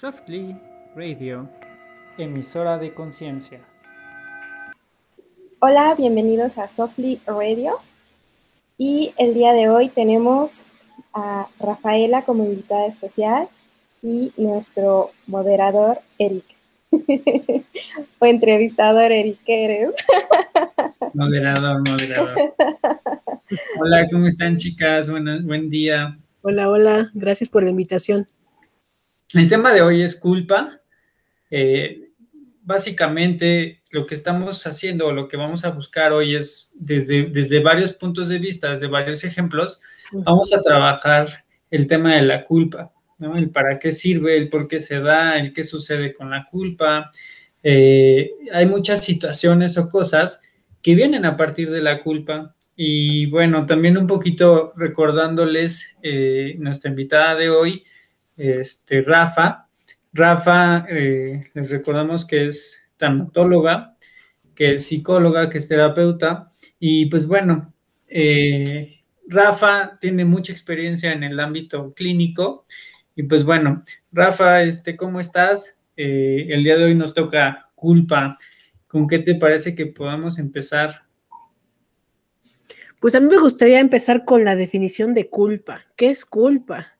Softly Radio, emisora de conciencia. Hola, bienvenidos a Softly Radio. Y el día de hoy tenemos a Rafaela como invitada especial y nuestro moderador Eric. o entrevistador Eric, ¿qué eres? moderador, moderador. Hola, ¿cómo están chicas? buen día. Hola, hola, gracias por la invitación. El tema de hoy es culpa. Eh, básicamente lo que estamos haciendo o lo que vamos a buscar hoy es desde, desde varios puntos de vista, desde varios ejemplos, vamos a trabajar el tema de la culpa, ¿no? El para qué sirve, el por qué se da, el qué sucede con la culpa. Eh, hay muchas situaciones o cosas que vienen a partir de la culpa. Y bueno, también un poquito recordándoles eh, nuestra invitada de hoy, este, Rafa. Rafa, eh, les recordamos que es tanatóloga, que es psicóloga, que es terapeuta. Y pues bueno, eh, Rafa tiene mucha experiencia en el ámbito clínico. Y pues bueno, Rafa, este, ¿cómo estás? Eh, el día de hoy nos toca culpa. ¿Con qué te parece que podamos empezar? Pues a mí me gustaría empezar con la definición de culpa. ¿Qué es culpa?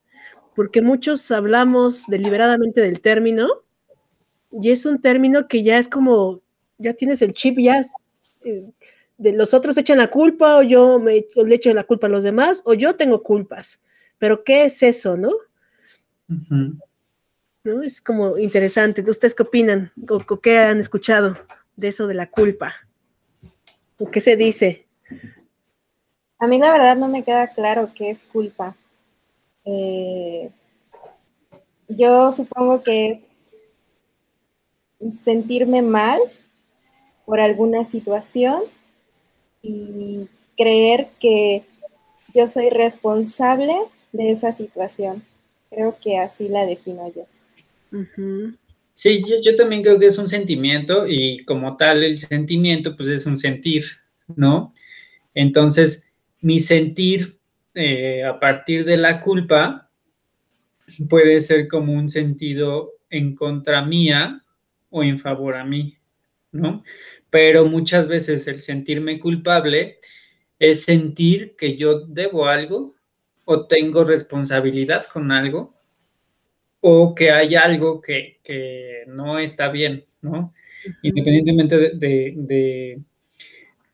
Porque muchos hablamos deliberadamente del término y es un término que ya es como, ya tienes el chip, ya eh, de los otros echan la culpa o yo me le echo la culpa a los demás o yo tengo culpas. Pero ¿qué es eso, no? ¿No? Es como interesante. ¿Ustedes qué opinan? ¿O, qué han escuchado de eso de la culpa? ¿O qué se dice? A mí la verdad no me queda claro qué es culpa. Eh, yo supongo que es sentirme mal por alguna situación y creer que yo soy responsable de esa situación. Creo que así la defino yo. Sí, yo, también creo que es un sentimiento y como tal el sentimiento pues es un sentir, ¿no? Entonces, mi sentir eh, a partir de la culpa puede ser como un sentido en contra mía o en favor a mí, ¿no? Pero muchas veces el sentirme culpable es sentir que yo debo algo o tengo responsabilidad con algo o que hay algo que, no está bien, ¿no? Independientemente de,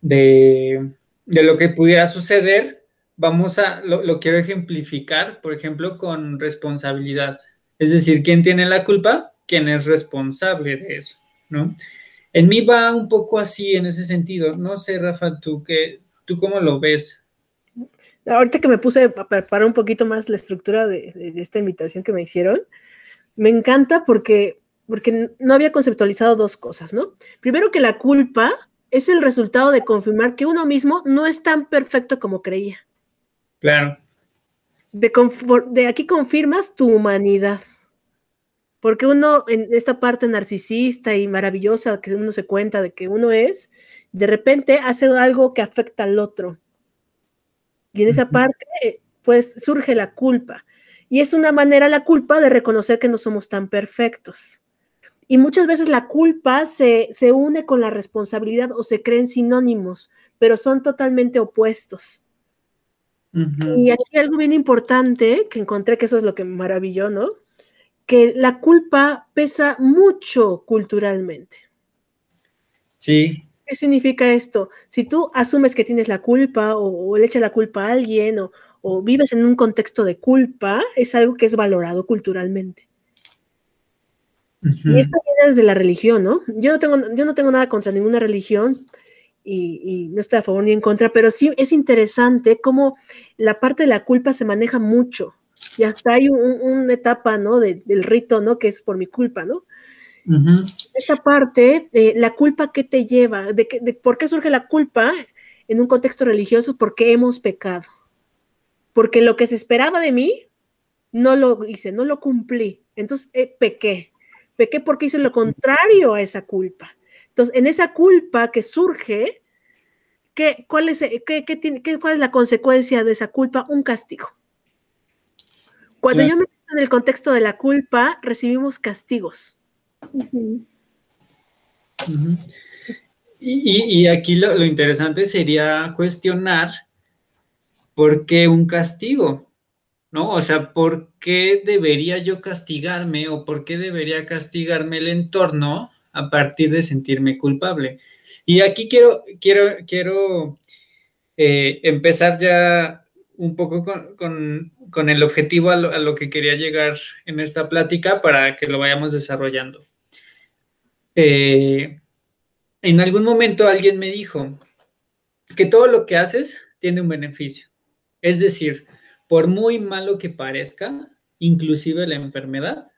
de, lo que pudiera suceder, vamos a, lo, quiero ejemplificar, por ejemplo, con responsabilidad. Es decir, ¿quién tiene la culpa? ¿Quién es responsable de eso? ¿No? En mí va un poco así en ese sentido. No sé, Rafa, tú, qué, ¿tú cómo lo ves? Ahorita que me puse a preparar un poquito más la estructura de, esta invitación que me hicieron, me encanta porque, porque no había conceptualizado dos cosas, ¿no? Primero que la culpa es el resultado de confirmar que uno mismo no es tan perfecto como creía. Claro. De, de aquí confirmas tu humanidad. Porque uno, en esta parte narcisista y maravillosa que uno se cuenta de que uno es, de repente hace algo que afecta al otro. Y en esa parte, pues surge la culpa. Y es una manera la culpa de reconocer que no somos tan perfectos. Y muchas veces la culpa se, se une con la responsabilidad o se creen sinónimos, pero son totalmente opuestos. Y aquí algo bien importante que encontré, que eso es lo que maravilló, ¿no? Que la culpa pesa mucho culturalmente. Sí. ¿Qué significa esto? Si tú asumes que tienes la culpa o, le echas la culpa a alguien o, vives en un contexto de culpa, es algo que es valorado culturalmente. Y esto viene desde la religión, ¿no? Yo no tengo, yo no tengo nada contra ninguna religión, y, no estoy a favor ni en contra, pero sí es interesante cómo la parte de la culpa se maneja mucho. Y hasta hay una etapa, ¿no? del rito, ¿no? Que es por mi culpa, ¿no? Esta parte, eh, la culpa que te lleva, de, de, por qué surge la culpa en un contexto religioso, porque hemos pecado. Porque lo que se esperaba de mí, no lo hice, no lo cumplí. Entonces, eh, pequé. Pequé porque hice lo contrario a esa culpa. Entonces, en esa culpa que surge, ¿qué, cuál, es, qué, tiene, ¿cuál es la consecuencia de esa culpa? Un castigo. Cuando yo me en el contexto de la culpa, recibimos castigos. y, aquí lo, interesante sería cuestionar por qué un castigo, ¿no? O sea, ¿por qué debería yo castigarme o por qué debería castigarme el entorno a partir de sentirme culpable? Y aquí quiero, quiero, quiero eh, empezar ya un poco con, el objetivo a lo, que quería llegar en esta plática para que lo vayamos desarrollando. Eh, en algún momento alguien me dijo que todo lo que haces tiene un beneficio. Es decir, por muy malo que parezca, inclusive la enfermedad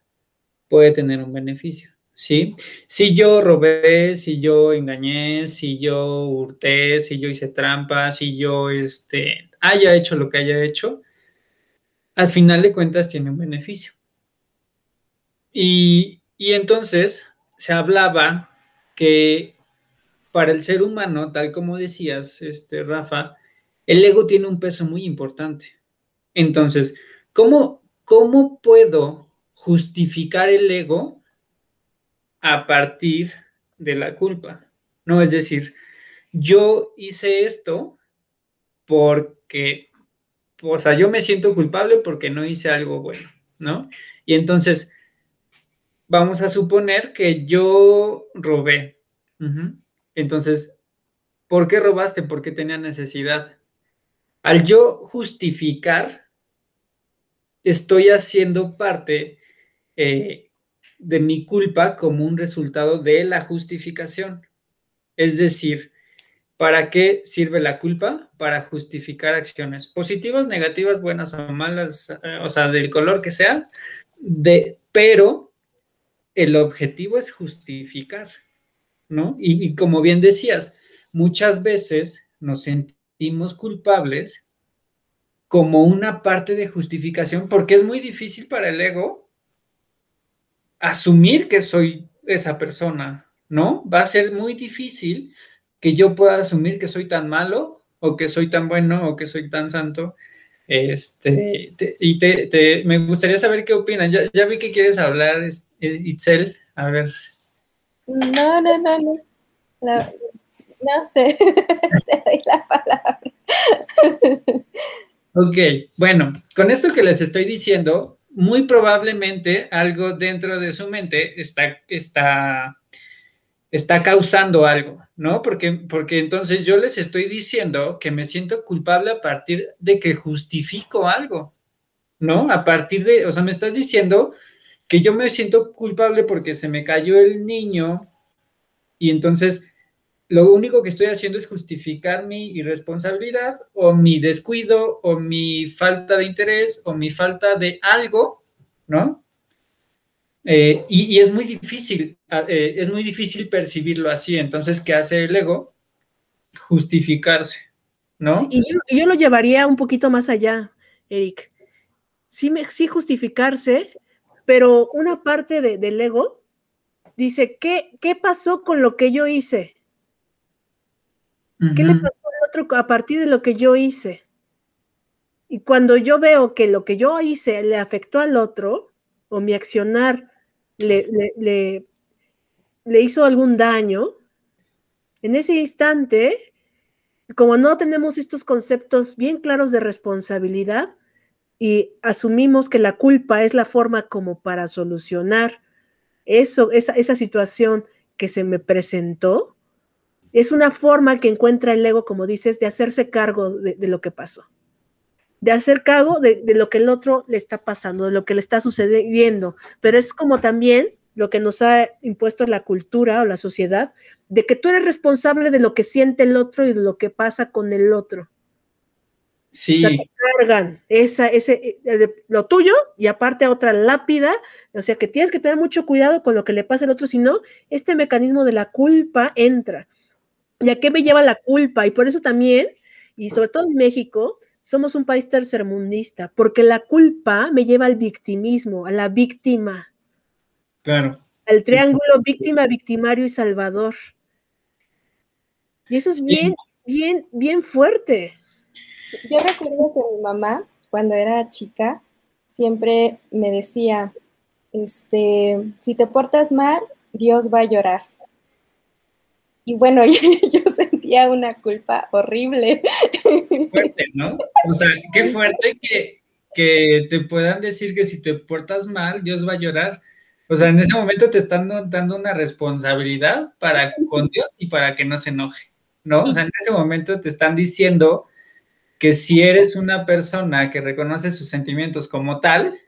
puede tener un beneficio. ¿Sí? Si yo robé, si yo engañé, si yo hurté, si yo hice trampas, si yo este, haya hecho lo que haya hecho, al final de cuentas tiene un beneficio. Y, y entonces se hablaba que para el ser humano, tal como decías, este, Rafa, el ego tiene un peso muy importante. Entonces, ¿cómo, cómo puedo justificar el ego a partir de la culpa. No, es decir, yo hice esto porque, o sea, yo me siento culpable porque no hice algo bueno, ¿no? Y entonces, vamos a suponer que yo robé. Entonces, ¿por qué robaste? Porque tenía necesidad. Al yo justificar, estoy haciendo parte eh, de mi culpa como un resultado de la justificación. Es decir, ¿para qué sirve la culpa? Para justificar acciones positivas, negativas, buenas o malas, eh, o sea, del color que sea, de, pero el objetivo es justificar, ¿no? Y, y como bien decías, muchas veces nos sentimos culpables como una parte de justificación porque es muy difícil para el ego asumir que soy esa persona, ¿no? Va a ser muy difícil que yo pueda asumir que soy tan malo o que soy tan bueno o que soy tan santo. Este, y te, me gustaría saber qué opinan. Ya, vi que quieres hablar, eh, Itzel. A ver. No, no, no, no. no, te, te doy la palabra. Ok, bueno, con esto que les estoy diciendo, muy probablemente algo dentro de su mente está, está, está causando algo, ¿no? Porque, porque entonces yo les estoy diciendo que me siento culpable a partir de que justifico algo, ¿no? A partir de, o sea, me estás diciendo que yo me siento culpable porque se me cayó el niño y entonces lo único que estoy haciendo es justificar mi irresponsabilidad o mi descuido o mi falta de interés o mi falta de algo, ¿no? Eh, y, es muy difícil, ah, eh, es muy difícil percibirlo así. Entonces, ¿qué hace el ego? Justificarse, ¿no? y, yo, lo llevaría un poquito más allá, Eric. Sí, me, sí justificarse, pero una parte del ego dice, ¿qué, ¿qué pasó con lo que yo hice? ¿Qué le pasó al otro a partir de lo que yo hice? Y cuando yo veo que lo que yo hice le afectó al otro, o mi accionar le, le, le, hizo algún daño, en ese instante, como no tenemos estos conceptos bien claros de responsabilidad y asumimos que la culpa es la forma como para solucionar eso, esa, esa situación que se me presentó, es una forma que encuentra el ego, como dices, de hacerse cargo de, lo que pasó, de hacer cargo de, lo que el otro le está pasando, de lo que le está sucediendo, pero es como también lo que nos ha impuesto la cultura o la sociedad, de que tú eres responsable de lo que siente el otro y de lo que pasa con el otro. Sí. O sea, cargan esa, ese, eh, lo tuyo y aparte otra lápida, o sea que tienes que tener mucho cuidado con lo que le pasa al otro, si no, este mecanismo de la culpa entra. ¿Y a qué me lleva la culpa? Y por eso también, y sobre todo en México, somos un país tercermundista, porque la culpa me lleva al victimismo, a la víctima. Claro. Al triángulo víctima, victimario y salvador. Y eso es bien, bien, bien fuerte. Yo recuerdo que mi mamá, cuando era chica, siempre me decía, este, si te portas mal, Dios va a llorar. Y bueno, yo, sentía una culpa horrible. Fuerte, ¿no? O sea, qué fuerte que, que te puedan decir que si te portas mal, Dios va a llorar. O sea, en ese momento te están dando una responsabilidad para con Dios y para que no se enoje, ¿no? O sea, en ese momento te están diciendo que si eres una persona que reconoce sus sentimientos como tal,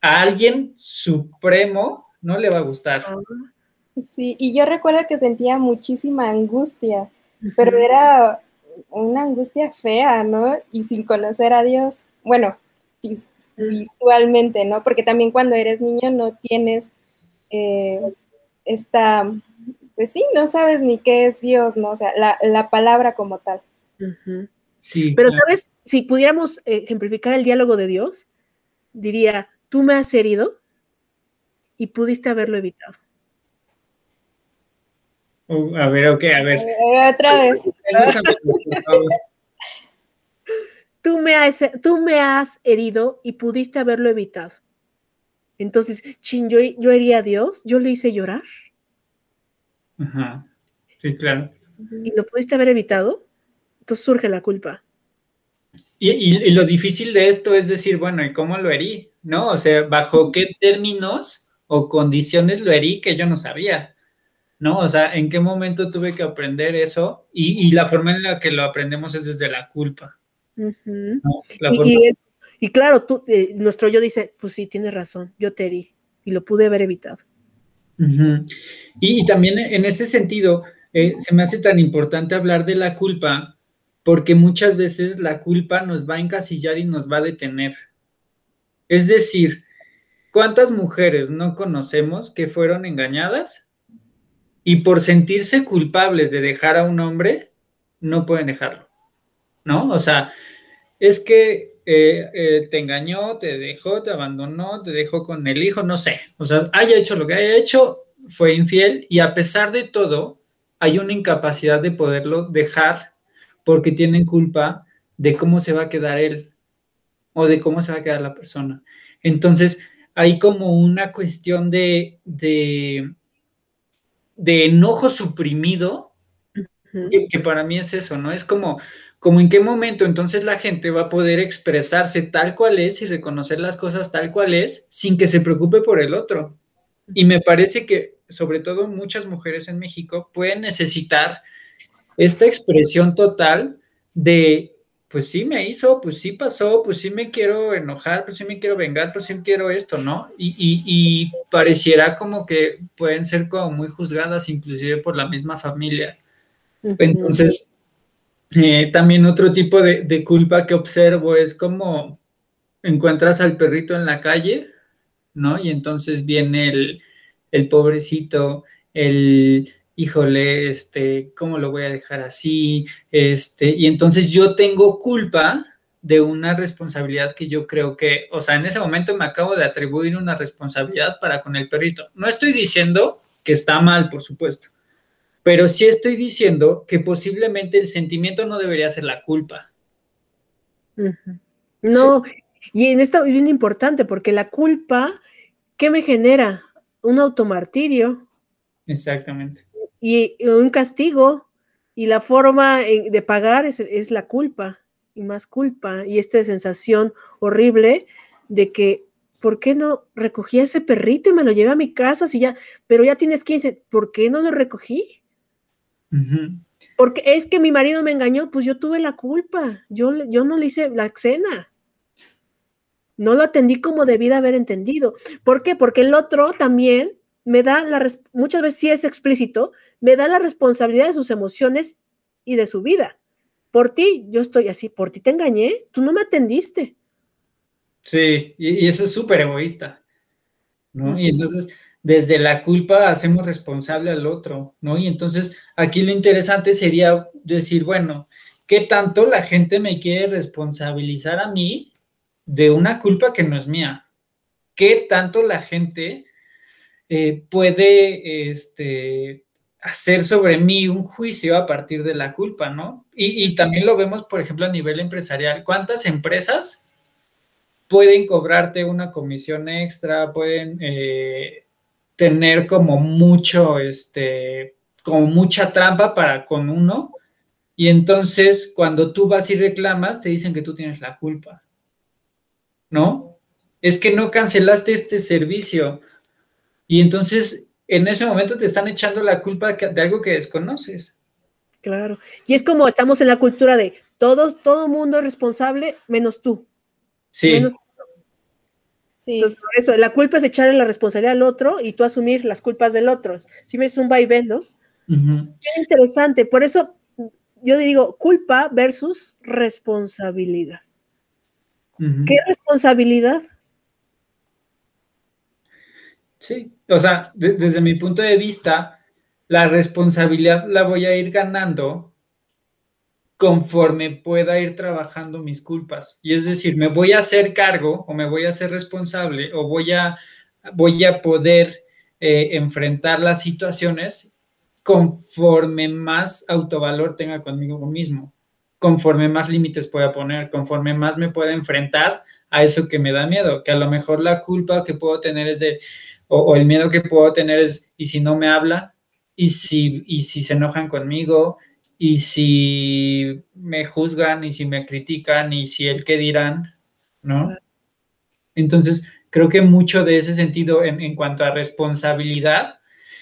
a alguien supremo no le va a gustar. Sí, y yo recuerdo que sentía muchísima angustia, pero era una angustia fea, ¿no? Y sin conocer a Dios. Bueno, visualmente, ¿no? Porque también cuando eres niño no tienes eh, esta, pues sí, no sabes ni qué es Dios, ¿no? O sea, la, palabra como tal. Sí. Pero, ¿sabes? Si pudiéramos ejemplificar el diálogo de Dios, diría, tú me has herido y pudiste haberlo evitado. Uh, a ver, ok, a ver. otra vez. tú, me has, tú me has herido y pudiste haberlo evitado. Entonces, chin, yo, yo hería a Dios, yo le hice llorar. Ajá. Sí, claro. ¿Y lo pudiste haber evitado? Entonces surge la culpa. Y, y, lo difícil de esto es decir, bueno, ¿y cómo lo herí? ¿No? O sea, ¿bajo qué términos o condiciones lo herí que yo no sabía? ¿No? O sea, ¿en qué momento tuve que aprender eso? Y, la forma en la que lo aprendemos es desde la culpa. y, claro, tú, eh, nuestro yo dice, pues sí, tienes razón, yo te herí y lo pude haber evitado. y, también en este sentido, eh, se me hace tan importante hablar de la culpa porque muchas veces la culpa nos va a encasillar y nos va a detener. Es decir, ¿cuántas mujeres no conocemos que fueron engañadas y por sentirse culpables de dejar a un hombre, no pueden dejarlo, ¿no? O sea, es que eh, te engañó, te dejó, te abandonó, te dejó con el hijo, no sé, o sea, haya hecho lo que haya hecho, fue infiel y a pesar de todo, hay una incapacidad de poderlo dejar porque tienen culpa de cómo se va a quedar él o de cómo se va a quedar la persona. Entonces, hay como una cuestión de, de de enojo suprimido, que, para mí es eso, ¿no? Es como, como en qué momento entonces la gente va a poder expresarse tal cual es y reconocer las cosas tal cual es sin que se preocupe por el otro. Y me parece que sobre todo muchas mujeres en México pueden necesitar esta expresión total de pues sí me hizo, pues sí pasó, pues sí me quiero enojar, pues sí me quiero vengar, pues sí quiero esto, ¿no? Y, pareciera como que pueden ser como muy juzgadas inclusive por la misma familia. Entonces, eh, también otro tipo de, culpa que observo es como encuentras al perrito en la calle, ¿no? Y entonces viene el, el pobrecito, el híjole, este, ¿cómo lo voy a dejar así? Este, y entonces yo tengo culpa de una responsabilidad que yo creo que, o sea, en ese momento me acabo de atribuir una responsabilidad para con el perrito. No estoy diciendo que está mal, por supuesto, pero sí estoy diciendo que posiblemente el sentimiento no debería ser la culpa. No, y en esto es bien importante porque la culpa, ¿qué me genera? Un automartirio. Exactamente y un castigo y la forma de pagar es, la culpa y más culpa y esta sensación horrible de que ¿por qué no recogí a ese perrito y me lo llevé a mi casa si ya, pero ya tienes 15, ¿por qué no lo recogí? Porque es que mi marido me engañó, pues yo tuve la culpa, yo, yo no le hice la cena. No lo atendí como debí de haber entendido. ¿Por qué? Porque el otro también me da la, muchas veces sí es explícito, me da la responsabilidad de sus emociones y de su vida. Por ti, yo estoy así, por ti te engañé, tú no me atendiste. Sí, y, eso es súper egoísta, ¿no? Y entonces, desde la culpa hacemos responsable al otro, ¿no? Y entonces, aquí lo interesante sería decir, bueno, ¿qué tanto la gente me quiere responsabilizar a mí de una culpa que no es mía? ¿Qué tanto la gente eh, puede este, hacer sobre mí un juicio a partir de la culpa, ¿no? Y, también lo vemos, por ejemplo, a nivel empresarial. ¿Cuántas empresas pueden cobrarte una comisión extra, pueden eh, tener como mucho, este, como mucha trampa para con uno. Y entonces cuando tú vas y reclamas, te dicen que tú tienes la culpa. ¿No? Es que no cancelaste este servicio. Y entonces en ese momento te están echando la culpa de algo que desconoces. Claro. Y es como estamos en la cultura de todos, todo mundo es responsable menos tú. Sí. sí. Entonces, por eso, la culpa es echarle la responsabilidad al otro y tú asumir las culpas del otro. Si ves un vaivén, ¿no? Qué interesante. Por eso yo digo culpa versus responsabilidad. ¿Qué responsabilidad? Sí, o sea, desde mi punto de vista, la responsabilidad la voy a ir ganando conforme pueda ir trabajando mis culpas. Y es decir, me voy a hacer cargo o me voy a hacer responsable o voy a, voy a poder eh, enfrentar las situaciones conforme más autovalor tenga conmigo mismo, conforme más límites pueda poner, conforme más me pueda enfrentar a eso que me da miedo, que a lo mejor la culpa que puedo tener es de, o, el miedo que puedo tener es, ¿y si no me habla? ¿Y si, ¿Y si se enojan conmigo? ¿Y si me juzgan? ¿Y si me critican? ¿Y si el qué dirán? ¿No? Entonces, creo que mucho de ese sentido en, en cuanto a responsabilidad,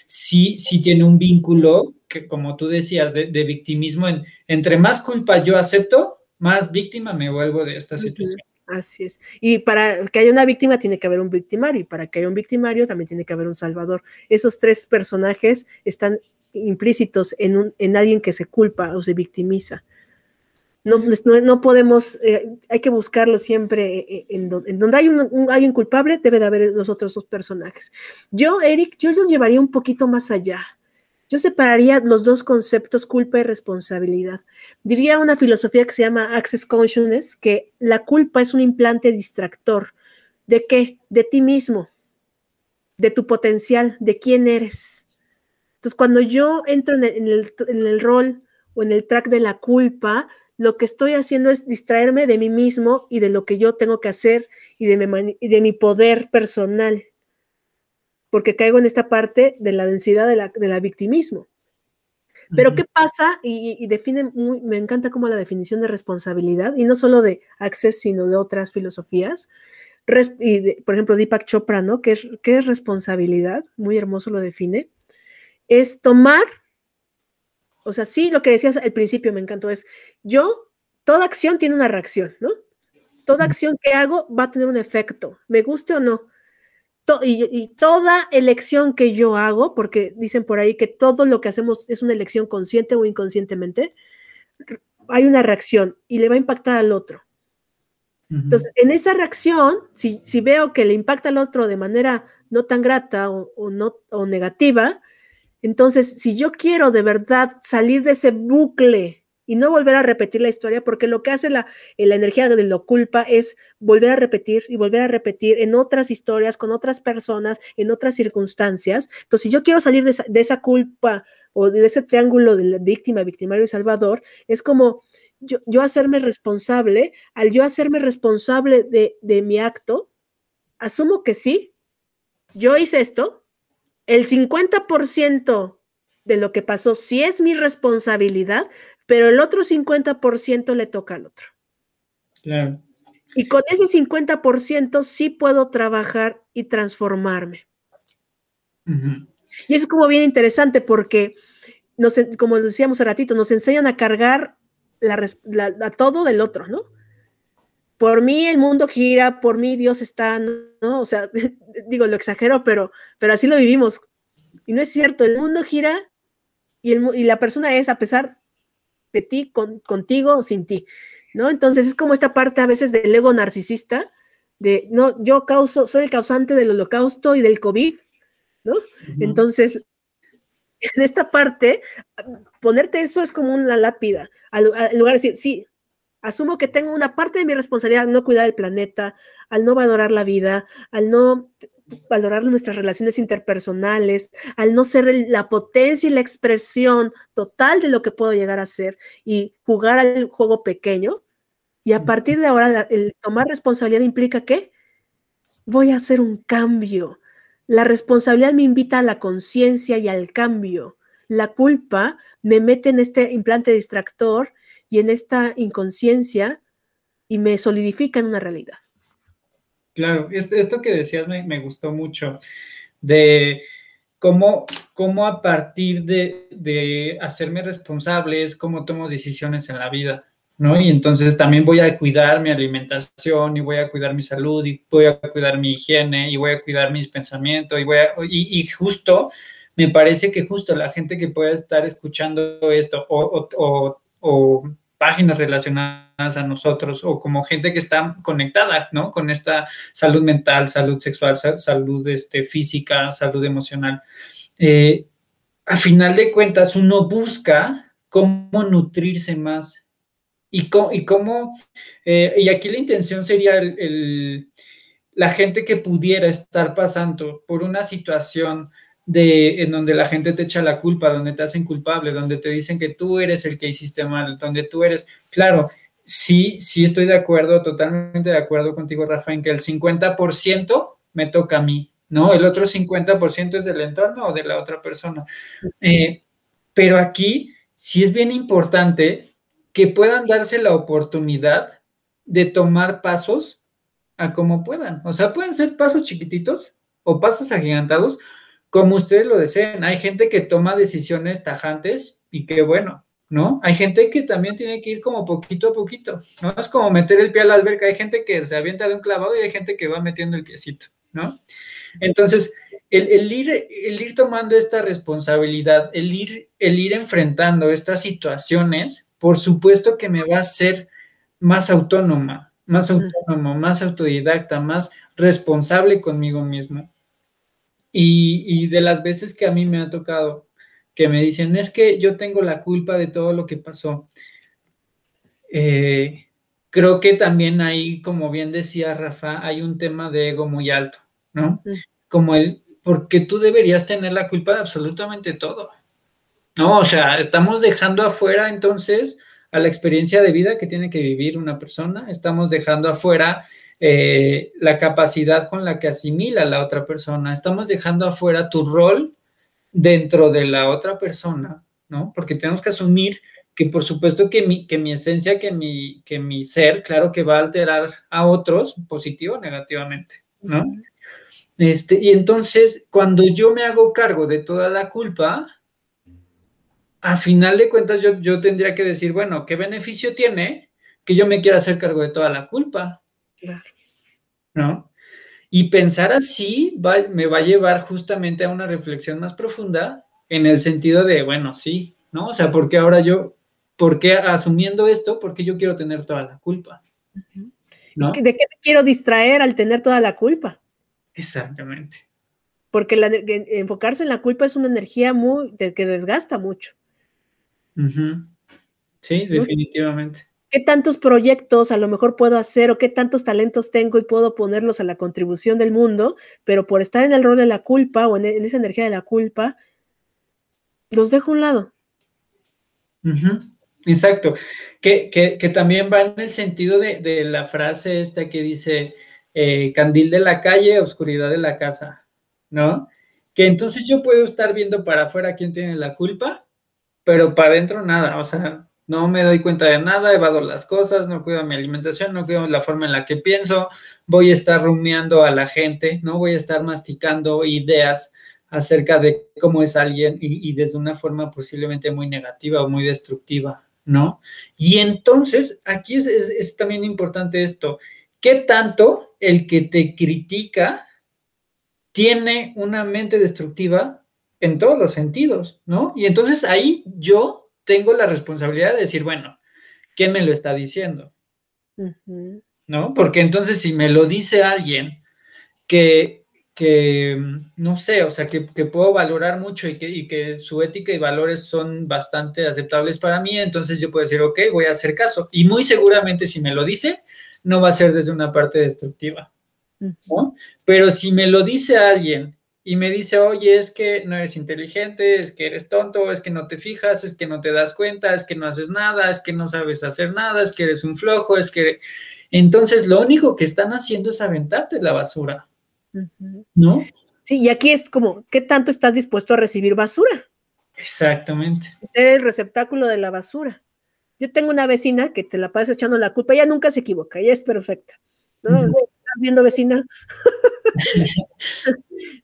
sí, sí tiene un vínculo que, como tú decías, de, victimismo. En, entre más culpa yo acepto, más víctima me vuelvo de esta situación. Así es. Y para que haya una víctima tiene que haber un victimario y para que haya un victimario también tiene que haber un salvador. Esos tres personajes están implícitos en, un, en alguien que se culpa o se victimiza. No, no, podemos, eh, hay que buscarlo siempre eh, en, donde hay un, alguien culpable, debe de haber los otros dos personajes. Yo, Eric, yo lo llevaría un poquito más allá. Yo separaría los dos conceptos, culpa y responsabilidad. Diría una filosofía que se llama Access Consciousness, que la culpa es un implante distractor. ¿De qué? De ti mismo, de tu potencial, de quién eres. Entonces, cuando yo entro en el, rol o en el track de la culpa, lo que estoy haciendo es distraerme de mí mismo y de lo que yo tengo que hacer y de mi poder personal porque caigo en esta parte de la densidad de la, victimismo. Pero ¿qué pasa? Y, define muy, me encanta como la definición de responsabilidad, y no solo de Access, sino de otras filosofías. por ejemplo, Deepak Chopra, ¿no? ¿Qué es, ¿Qué es responsabilidad? Muy hermoso lo define. Es tomar, o sea, sí, lo que decías al principio me encantó, es yo, toda acción tiene una reacción, ¿no? Toda acción que hago va a tener un efecto, me guste o no y, toda elección que yo hago, porque dicen por ahí que todo lo que hacemos es una elección consciente o inconscientemente, hay una reacción y le va a impactar al otro. Entonces, en esa reacción, si, veo que le impacta al otro de manera no tan grata o, no, o negativa, entonces, si yo quiero de verdad salir de ese bucle y no volver a repetir la historia, porque lo que hace la, la energía de lo culpa es volver a repetir y volver a repetir en otras historias, con otras personas, en otras circunstancias. Entonces, si yo quiero salir de esa, culpa o de ese triángulo de la víctima, victimario y salvador, es como yo, yo hacerme responsable, al yo hacerme responsable de, de mi acto, asumo que sí, yo hice esto, el 50% de lo que pasó sí es mi responsabilidad, pero el otro 50% le toca al otro. Claro. Y con ese 50% sí puedo trabajar y transformarme. Y eso es como bien interesante porque, nos, como decíamos hace ratito, nos enseñan a cargar a todo del otro, ¿no? Por mí el mundo gira, por mí Dios está, ¿no? O sea, digo, lo exagero, pero, pero así lo vivimos. Y no es cierto, el mundo gira y, el, y la persona es, a pesar de ti, contigo o sin ti, ¿no? Entonces es como esta parte a veces del ego narcisista, de, no, yo causo, soy el causante del holocausto y del COVID, ¿no? Entonces, en esta parte, ponerte eso es como una lápida, al, lugar de decir, sí, asumo que tengo una parte de mi responsabilidad al no cuidar el planeta, al no valorar la vida, al no valorar nuestras relaciones interpersonales, al no ser la potencia y la expresión total de lo que puedo llegar a ser y jugar al juego pequeño, Y a partir de ahora, el tomar responsabilidad implica que voy a hacer un cambio. La responsabilidad me invita a la conciencia y al cambio. La culpa me mete en este implante distractor y en esta inconsciencia y me solidifica en una realidad. Claro, esto, que decías me, gustó mucho, de cómo, cómo a partir de, de, hacerme responsable es cómo tomo decisiones en la vida, ¿no? Y entonces también voy a cuidar mi alimentación y voy a cuidar mi salud y voy a cuidar mi higiene y voy a cuidar mis pensamientos y voy a, y, justo, me parece que justo la gente que pueda estar escuchando esto o, o, o páginas relacionadas a nosotros o como gente que está conectada, ¿no? Con esta salud mental, salud sexual, salud este, física, salud emocional. Eh, a final de cuentas, uno busca cómo nutrirse más y cómo, eh, y aquí la intención sería el, la gente que pudiera estar pasando por una situación de en donde la gente te echa la culpa, donde te hacen culpable, donde te dicen que tú eres el que hiciste mal, donde tú eres, claro, sí, sí estoy de acuerdo, totalmente de acuerdo contigo, Rafa, en que el 50% me toca a mí, ¿no? El otro 50% es del entorno o de la otra persona. Eh, pero aquí sí es bien importante que puedan darse la oportunidad de tomar pasos a como puedan. O sea, pueden ser pasos chiquititos o pasos agigantados, como ustedes lo deseen. Hay gente que toma decisiones tajantes y qué bueno, ¿no? Hay gente que también tiene que ir como poquito a poquito, ¿no? Es como meter el pie a la alberca. Hay gente que se avienta de un clavado y hay gente que va metiendo el piecito, ¿no? Entonces, el, ir, el ir tomando esta responsabilidad, el ir, el ir enfrentando estas situaciones, por supuesto que me va a hacer más autónoma, más autónomo, más autodidacta, más responsable conmigo mismo. Y, de las veces que a mí me ha tocado, que me dicen, es que yo tengo la culpa de todo lo que pasó. Eh, creo que también ahí, como bien decía Rafa, hay un tema de ego muy alto, ¿no? Como el, porque tú deberías tener la culpa de absolutamente todo. No, o sea, estamos dejando afuera entonces a la experiencia de vida que tiene que vivir una persona, estamos dejando afuera eh, la capacidad con la que asimila la otra persona. Estamos dejando afuera tu rol dentro de la otra persona, ¿no? Porque tenemos que asumir que por supuesto que mi, que mi esencia, que mi, que mi ser, claro que va a alterar a otros positivo o negativamente, ¿no? Este, y entonces, cuando yo me hago cargo de toda la culpa, a final de cuentas yo, yo tendría que decir, bueno, ¿qué beneficio tiene que yo me quiera hacer cargo de toda la culpa? Claro. ¿No? Y pensar así me va a llevar justamente a una reflexión más profunda en el sentido de, bueno, sí, ¿no? O sea, ¿por qué ahora yo, por qué asumiendo esto, por qué yo quiero tener toda la culpa? ¿De qué me quiero distraer al tener toda la culpa? Exactamente. Porque enfocarse en la culpa es una energía muy, que desgasta mucho. Sí, definitivamente qué tantos proyectos a lo mejor puedo hacer o qué tantos talentos tengo y puedo ponerlos a la contribución del mundo, pero por estar en el rol de la culpa o en, esa energía de la culpa, los dejo a un lado. Exacto, que, también va en el sentido de, la frase esta que dice, eh, candil de la calle, oscuridad de la casa, ¿no? Que entonces yo puedo estar viendo para afuera quién tiene la culpa, pero para adentro nada, o sea, no me doy cuenta de nada, evado las cosas, no cuido mi alimentación, no cuido la forma en la que pienso, voy a estar rumiando a la gente, no voy a estar masticando ideas acerca de cómo es alguien y, desde una forma posiblemente muy negativa o muy destructiva, ¿no? Y entonces, aquí es, es también importante esto, ¿qué tanto el que te critica tiene una mente destructiva en todos los sentidos, ¿no? Y entonces ahí yo tengo la responsabilidad de decir, bueno, ¿quién me lo está diciendo? ¿No? Porque entonces si me lo dice alguien que, que no sé, o sea, que, puedo valorar mucho y que, y que, su ética y valores son bastante aceptables para mí, entonces yo puedo decir, ok, voy a hacer caso. Y muy seguramente si me lo dice, no va a ser desde una parte destructiva. ¿no? Pero si me lo dice alguien y me dice, oye, es que no eres inteligente, es que eres tonto, es que no te fijas, es que no te das cuenta, es que no haces nada, es que no sabes hacer nada, es que eres un flojo, es que... Entonces, lo único que están haciendo es aventarte la basura, ¿no? Sí, y aquí es como, ¿qué tanto estás dispuesto a recibir basura? Exactamente. Ser el receptáculo de la basura. Yo tengo una vecina que te la pasas echando la culpa, ella nunca se equivoca, ella es perfecta. ¿no? ¿Estás viendo vecina?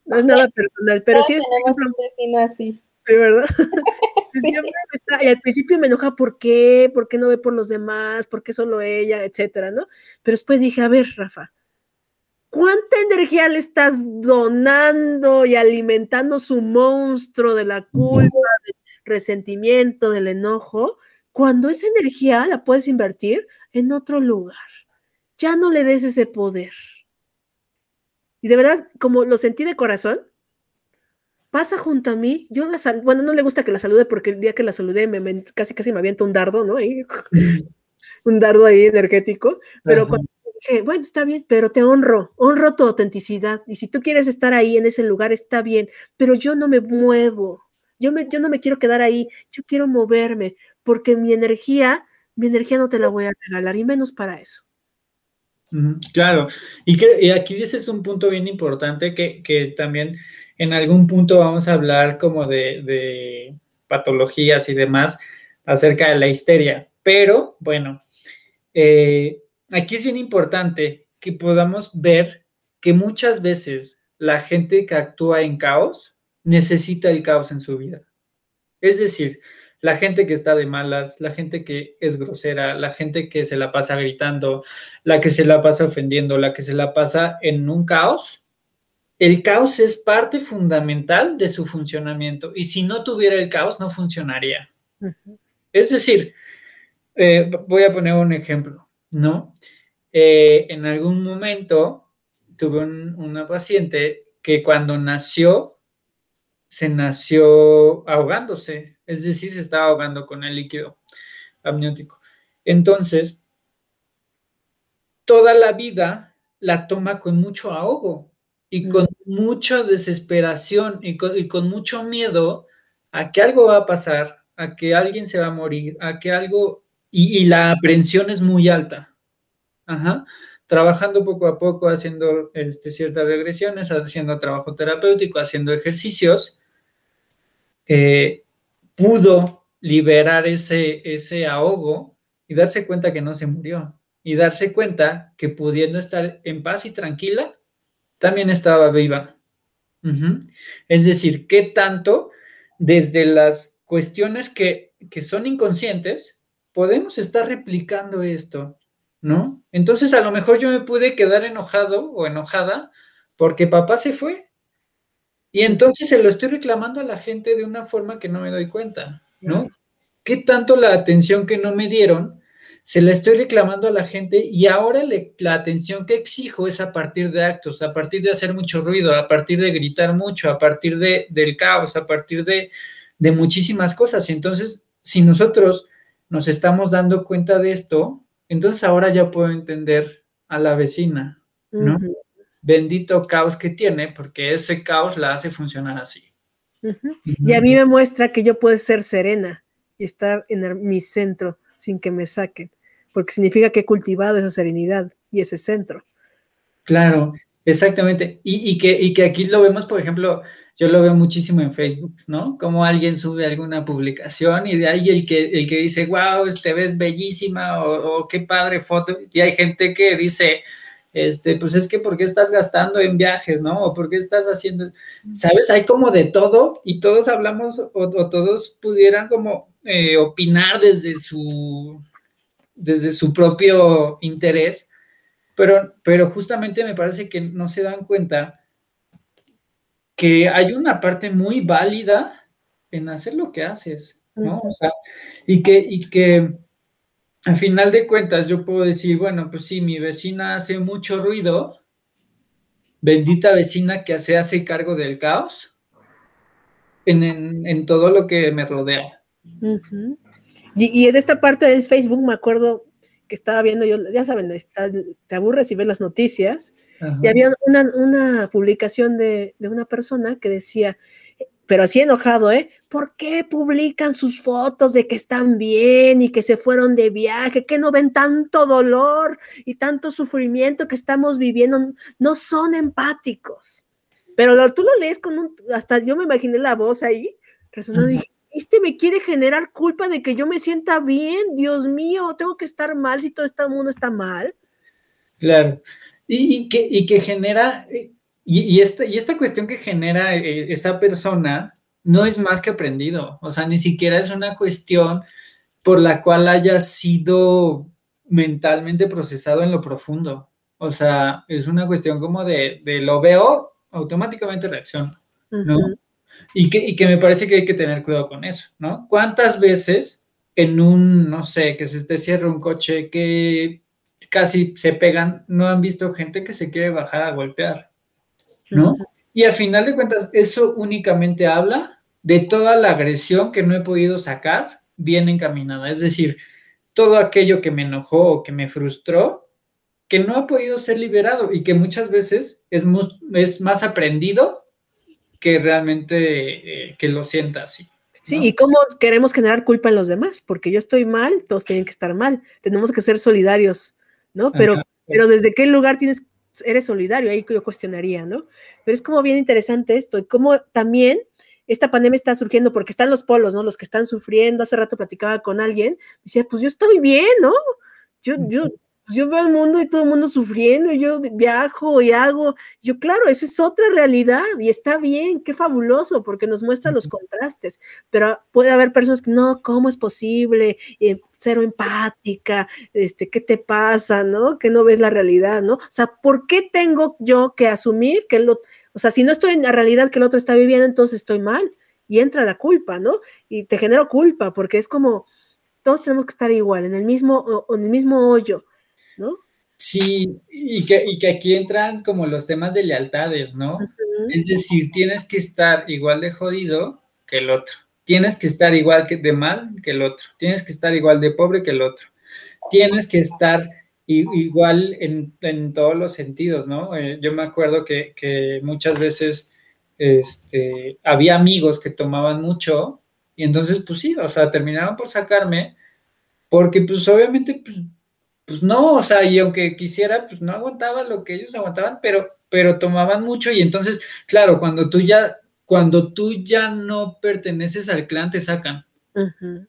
no es nada personal, pero sí es. Un vecino así. Sí, ¿verdad? y al principio me enoja por qué, por qué no ve por los demás, por qué solo ella, etcétera, ¿no? Pero después dije, a ver, Rafa, ¿cuánta energía le estás donando y alimentando su monstruo de la culpa, del resentimiento, del enojo? Cuando esa energía la puedes invertir en otro lugar. Ya no le des ese poder. Y de verdad, como lo sentí de corazón, pasa junto a mí, yo la saludo, bueno, no le gusta que la salude porque el día que la saludé me, casi casi me avienta un dardo, ¿no? un dardo ahí energético, pero cuando dije, bueno, está bien, pero te honro, honro tu autenticidad, y si tú quieres estar ahí en ese lugar, está bien, pero yo no me muevo, yo, me, yo no me quiero quedar ahí, yo quiero moverme, porque mi energía, mi energía no te la voy a regalar, y menos para eso. Claro, y, que, aquí dices un punto bien importante que, que, también en algún punto vamos a hablar como de, patologías y demás acerca de la histeria, pero bueno, eh, aquí es bien importante que podamos ver que muchas veces la gente que actúa en caos necesita el caos en su vida. Es decir, la gente que está de malas, la gente que es grosera, la gente que se la pasa gritando, la que se la pasa ofendiendo, la que se la pasa en un caos, el caos es parte fundamental de su funcionamiento y si no tuviera el caos no funcionaría. Es decir, eh, voy a poner un ejemplo, ¿no? Eh, en algún momento tuve una paciente que cuando nació, se nació ahogándose, es decir, se estaba ahogando con el líquido amniótico. Entonces, toda la vida la toma con mucho ahogo y con mucha desesperación y con, mucho miedo a que algo va a pasar, a que alguien se va a morir, a que algo, y, la aprensión es muy alta. Ajá. Trabajando poco a poco, haciendo este, ciertas regresiones, haciendo trabajo terapéutico, haciendo ejercicios, eh, pudo liberar ese, ese ahogo y darse cuenta que no se murió y darse cuenta que pudiendo estar en paz y tranquila, también estaba viva. Es decir, ¿qué tanto desde las cuestiones que, que son inconscientes podemos estar replicando esto? ¿No? Entonces a lo mejor yo me pude quedar enojado o enojada porque papá se fue y entonces se lo estoy reclamando a la gente de una forma que no me doy cuenta, ¿no? ¿Qué tanto la atención que no me dieron se la estoy reclamando a la gente y ahora la atención que exijo es a partir de actos, a partir de hacer mucho ruido, a partir de gritar mucho, a partir de, del caos, a partir de, de muchísimas cosas. Y entonces, si nosotros nos estamos dando cuenta de esto, entonces ahora ya puedo entender a la vecina, ¿no? Bendito caos que tiene, porque ese caos la hace funcionar así. Y a mí me muestra que yo puedo ser serena y estar en mi centro sin que me saquen, porque significa que he cultivado esa serenidad y ese centro. Claro, exactamente. Y, que, y que aquí lo vemos, por ejemplo, yo lo veo muchísimo en Facebook, ¿no? Como alguien sube alguna publicación y de ahí el que, el que dice, wow, te ves bellísima o, o qué padre foto. Y hay gente que dice, este, pues es que ¿por qué estás gastando en viajes, no? O ¿por qué estás haciendo? ¿Sabes? Hay como de todo y todos hablamos o, todos pudieran como eh, opinar desde su, desde su propio interés, pero, pero justamente me parece que no se dan cuenta que hay una parte muy válida en hacer lo que haces, ¿no? O sea, y que, y que al final de cuentas yo puedo decir, bueno, pues sí, mi vecina hace mucho ruido, bendita vecina que se hace cargo del caos en, todo lo que me rodea. y, en esta parte del Facebook me acuerdo que estaba viendo yo, ya saben, te aburres y ves las noticias Y había una, publicación de, de, una persona que decía, pero así enojado, ¿eh? ¿Por qué publican sus fotos de que están bien y que se fueron de viaje? ¿Que no ven tanto dolor y tanto sufrimiento que estamos viviendo? No son empáticos. Pero lo, tú lo lees con un, hasta yo me imaginé la voz ahí, resonando, dije, este me quiere generar culpa de que yo me sienta bien, Dios mío, tengo que estar mal si todo este mundo está mal. Claro, y, que, y que genera, y, esta, y esta cuestión que genera eh, esa persona no es más que aprendido, o sea, ni siquiera es una cuestión por la cual haya sido mentalmente procesado en lo profundo. O sea, es una cuestión como de, de lo veo, automáticamente reacciono, ¿no? y, que, y que me parece que hay que tener cuidado con eso, ¿no? ¿Cuántas veces en un, no sé, que se te cierra un coche, que casi se pegan, no han visto gente que se quiere bajar a golpear? ¿no? Y al final de cuentas, eso únicamente habla de toda la agresión que no he podido sacar bien encaminada. Es decir, todo aquello que me enojó o que me frustró, que no ha podido ser liberado y que muchas veces es, es más aprendido que realmente eh, que lo sienta así. Sí, y cómo queremos generar culpa en los demás, porque yo estoy mal, todos tienen que estar mal, tenemos que ser solidarios, ¿no? Pero, pero desde qué lugar tienes eres solidario, ahí yo cuestionaría, ¿no? Pero es como bien interesante esto y cómo también esta pandemia está surgiendo porque están los polos, ¿no? Los que están sufriendo, hace rato platicaba con alguien, decía, pues yo estoy bien, ¿no? Yo, yo, yo veo el mundo y todo el mundo sufriendo, y yo viajo y hago. Yo, claro, esa es otra realidad y está bien, qué fabuloso, porque nos muestra los contrastes. Pero puede haber personas que no, ¿cómo es posible? Eh, cero empática, este, ¿qué te pasa? ¿No? Que no ves la realidad, ¿no? O sea, ¿por qué tengo yo que asumir que lo, o sea, si no estoy en la realidad que el otro está viviendo, entonces estoy mal y entra la culpa, ¿no? Y te genero culpa porque es como todos tenemos que estar igual, en el mismo, en el mismo hoyo. Sí, y que, y que aquí entran como los temas de lealtades, ¿no? Es decir, tienes que estar igual de jodido que el otro, tienes que estar igual que de mal que el otro, tienes que estar igual de pobre que el otro, tienes que estar igual en, todos los sentidos, ¿no? Eh, yo me acuerdo que, que muchas veces este, había amigos que tomaban mucho y entonces, pues sí, o sea, terminaron por sacarme porque pues obviamente pues, pues no, o sea, y aunque quisiera, pues no aguantaba lo que ellos aguantaban, pero, pero tomaban mucho y entonces, claro, cuando tú ya, cuando tú ya no perteneces al clan, te sacan.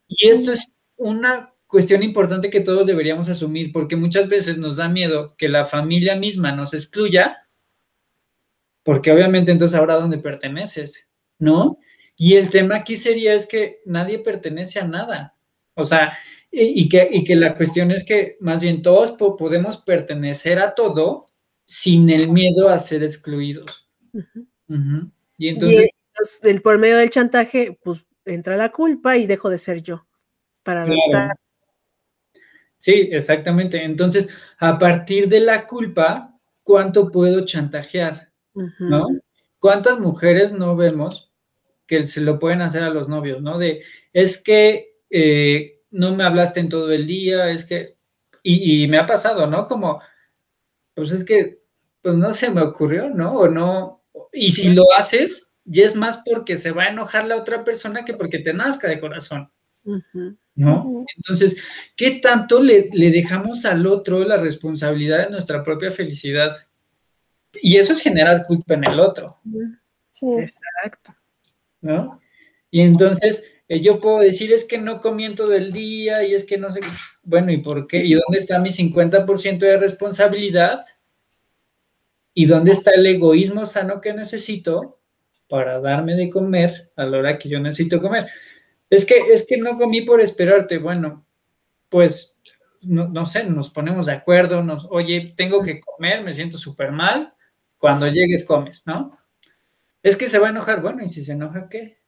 Y esto es una cuestión importante que todos deberíamos asumir, porque muchas veces nos da miedo que la familia misma nos excluya, porque obviamente entonces ahora dónde perteneces, ¿no? Y el tema aquí sería es que nadie pertenece a nada. O sea, y, que, y que la cuestión es que más bien todos podemos pertenecer a todo sin el miedo a ser excluidos. Y entonces... por medio del chantaje, pues entra la culpa y dejo de ser yo para Sí, exactamente. Entonces, a partir de la culpa, ¿cuánto puedo chantajear? ¿No? ¿Cuántas mujeres no vemos que se lo pueden hacer a los novios, ¿no? De, es que eh, no me hablaste en todo el día, es que, y, me ha pasado, ¿no? Como, pues es que, pues no se me ocurrió, ¿no? O no, y si lo haces, ya es más porque se va a enojar la otra persona que porque te nazca de corazón, ¿no? Entonces, ¿qué tanto le, le dejamos al otro la responsabilidad de nuestra propia felicidad? Y eso es generar culpa en el otro. Sí. Exacto. ¿No? Y entonces, eh, yo puedo decir es que no comí todo el día y es que no sé, bueno, ¿y por qué? ¿Y dónde está mi 50% de responsabilidad? ¿Y dónde está el egoísmo sano que necesito para darme de comer a la hora que yo necesito comer? Es que, es que no comí por esperarte. Bueno, pues no, no sé, nos ponemos de acuerdo, nos, oye, tengo que comer, me siento súper mal, cuando llegues comes, ¿no? Es que se va a enojar, bueno, ¿y si se enoja qué?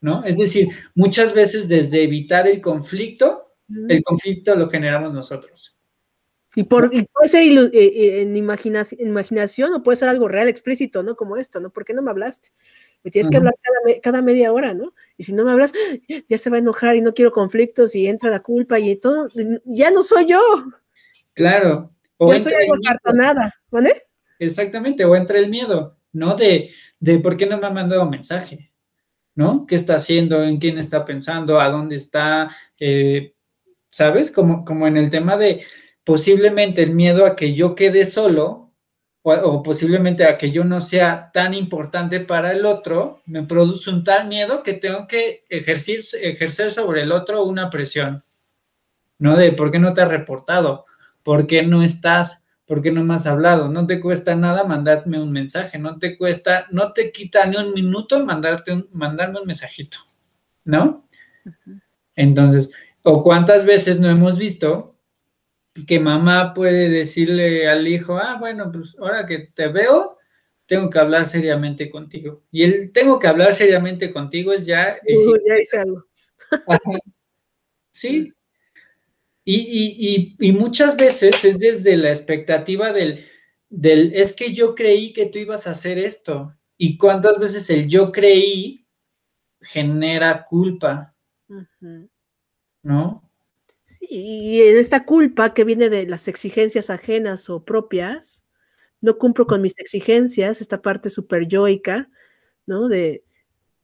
¿No? Es decir, muchas veces desde evitar el conflicto, el conflicto lo generamos nosotros. Y, por, puede ser eh, eh, en imaginación, o puede ser algo real, explícito, ¿no? Como esto, ¿no? ¿Por qué no me hablaste? Me tienes que hablar cada, media hora, ¿no? Y si no me hablas, ya se va a enojar y no quiero conflictos y entra la culpa y todo, ya no soy yo. Claro. O ya soy algo cartonada, ¿vale? exactamente, o entra el miedo, ¿no? De, de por qué no me ha mandado mensaje, ¿no? ¿Qué está haciendo? ¿En quién está pensando? ¿A dónde está? Eh, ¿Sabes? Como, como en el tema de posiblemente el miedo a que yo quede solo o, posiblemente a que yo no sea tan importante para el otro, me produce un tal miedo que tengo que ejercer sobre el otro una presión, ¿no? De por qué no te has reportado, por qué no estás, por qué no me has hablado, no te cuesta nada mandarme un mensaje, no te cuesta, no te quita ni un minuto mandarte un, mandarme un mensajito, ¿no? Entonces, o cuántas veces no hemos visto que mamá puede decirle al hijo, ah, bueno, pues ahora que te veo, tengo que hablar seriamente contigo. Y el tengo que hablar seriamente contigo es ya... ya es algo. Sí. Y, muchas veces es desde la expectativa del, del, es que yo creí que tú ibas a hacer esto. Y cuántas veces el yo creí genera culpa. ¿No? y en esta culpa que viene de las exigencias ajenas o propias, no cumplo con mis exigencias, esta parte super yoica, ¿no? De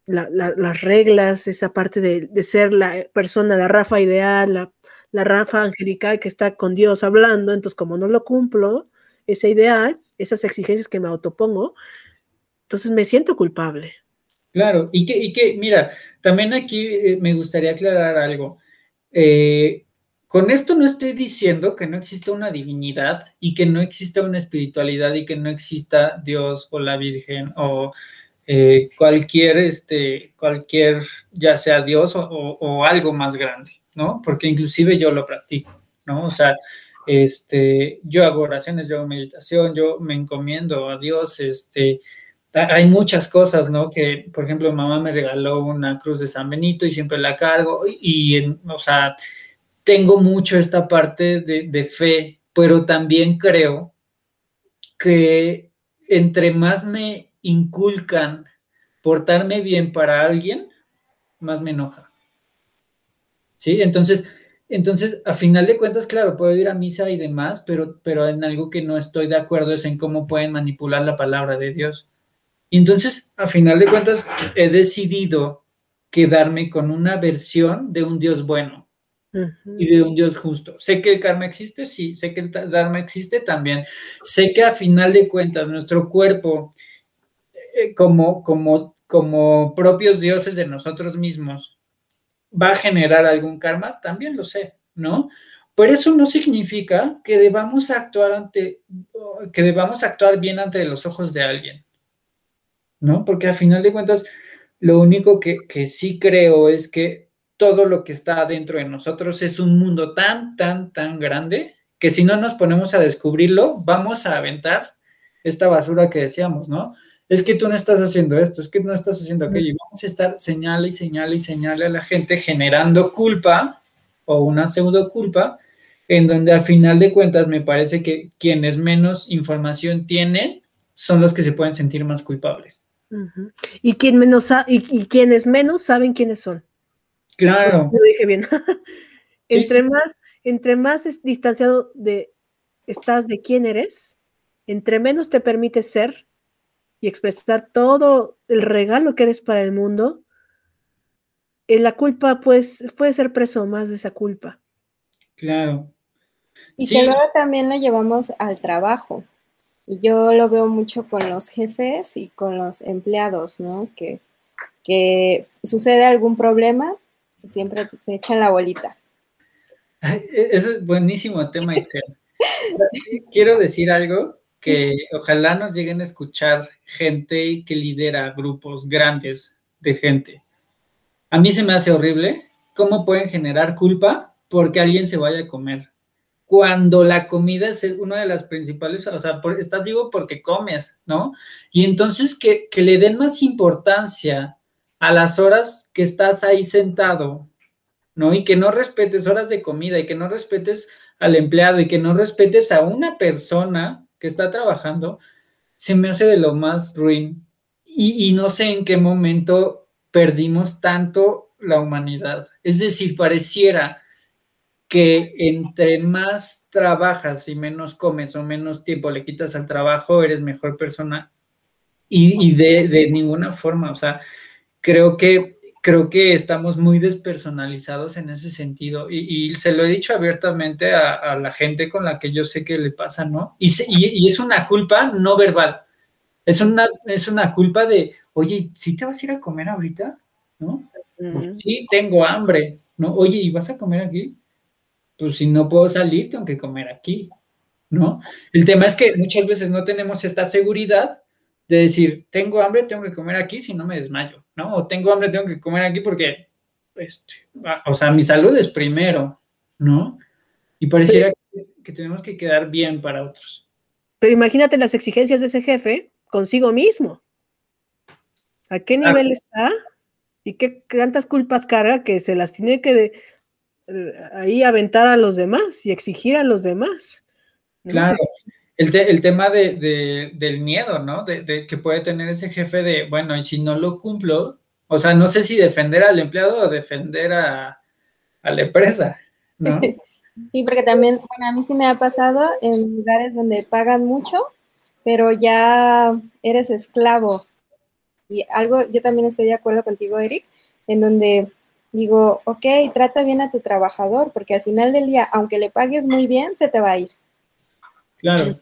las reglas, esa parte de, ser la persona, la Rafa ideal, la, la Rafa angelical que está con Dios hablando, entonces como no lo cumplo, ese ideal, esas exigencias que me autopongo, entonces me siento culpable. Claro, y que, y que mira, también aquí eh, me gustaría aclarar algo. Eh, con esto no estoy diciendo que no exista una divinidad y que no exista una espiritualidad y que no exista Dios o la Virgen o eh, cualquier, este, cualquier, ya sea Dios o, algo más grande, ¿no? Porque inclusive yo lo practico, ¿no? O sea, este, yo hago oraciones, yo hago meditación, yo me encomiendo a Dios, este, hay muchas cosas, ¿no? Que, por ejemplo, mamá me regaló una cruz de San Benito y siempre la cargo y, en, o sea, tengo mucho esta parte de, fe, pero también creo que entre más me inculcan portarme bien para alguien, más me enoja. ¿Sí? Entonces, entonces, a final de cuentas, claro, puedo ir a misa y demás, pero, pero en algo que no estoy de acuerdo es en cómo pueden manipular la palabra de Dios. Y entonces, a final de cuentas, he decidido quedarme con una versión de un Dios bueno y de un Dios justo. Sé que el karma existe, sí, sé que el dharma existe también. Sé que a final de cuentas nuestro cuerpo, eh, como, como, como propios dioses de nosotros mismos, va a generar algún karma, también lo sé, ¿no? Pero eso no significa que debamos actuar ante, que debamos actuar bien ante los ojos de alguien, ¿no? Porque a final de cuentas, lo único que, que sí creo es que todo lo que está dentro de nosotros es un mundo tan, tan, tan grande que si no nos ponemos a descubrirlo, vamos a aventar esta basura que decíamos, ¿no? Es que tú no estás haciendo esto, es que no estás haciendo aquello. Y vamos a estar señale y señale y señale a la gente generando culpa o una pseudo culpa, en donde al final de cuentas me parece que quienes menos información tienen son los que se pueden sentir más culpables. y, quien menos y quienes menos saben quiénes son. Claro. Lo dije bien. entre, Más, entre más distanciado de, estás de quién eres, entre menos te permite ser y expresar todo el regalo que eres para el mundo, en eh, la culpa pues, puede ser preso más de esa culpa. Claro. Y que luego también lo llevamos al trabajo. Y yo lo veo mucho con los jefes y con los empleados, ¿no? Que, que sucede algún problema siempre se echan la bolita. E, eso es buenísimo tema, Excel. Quiero decir algo que ojalá nos lleguen a escuchar gente que lidera grupos grandes de gente. A mí se me hace horrible cómo pueden generar culpa porque alguien se vaya a comer. Cuando la comida es una de las principales, o sea, estás vivo porque comes, ¿no? Y entonces que, que le den más importancia a las horas que estás ahí sentado, ¿no? Y que no respetes horas de comida y que no respetes al empleado y que no respetes a una persona que está trabajando, se me hace de lo más ruin. Y, no sé en qué momento perdimos tanto la humanidad. Es decir, pareciera que entre más trabajas y menos comes o menos tiempo le quitas al trabajo, eres mejor persona. Y, de, ninguna forma, o sea, creo que, creo que estamos muy despersonalizados en ese sentido. Y, se lo he dicho abiertamente a, la gente con la que yo sé que le pasa, ¿no? Y, y, es una culpa no verbal. Es una, es una culpa de, oye, ¿sí te vas a ir a comer ahorita? ¿No? Pues sí, tengo hambre, ¿no? Oye, ¿y vas a comer aquí? pues si no puedo salir, tengo que comer aquí, ¿no? El tema es que muchas veces no tenemos esta seguridad de decir, tengo hambre, tengo que comer aquí, si no me desmayo, ¿no? O tengo hambre, tengo que comer aquí porque, este, o sea, mi salud es primero, ¿no? Y pareciera que, tenemos que quedar bien para otros. Pero imagínate las exigencias de ese jefe consigo mismo. ¿A qué nivel está? ¿Y qué tantas culpas carga que se las tiene que eh, ahí aventar a los demás y exigir a los demás. Claro. El, tema del miedo, ¿no? De, que puede tener ese jefe de, bueno, y si no lo cumplo, o sea, no sé si defender al empleado o defender a, la empresa, ¿no? Sí, porque también, bueno, a mí sí me ha pasado en lugares donde pagan mucho, pero ya eres esclavo. Y algo, yo también estoy de acuerdo contigo, Eric, en donde digo, ok, trata bien a tu trabajador, porque al final del día, aunque le pagues muy bien, se te va a ir. Claro.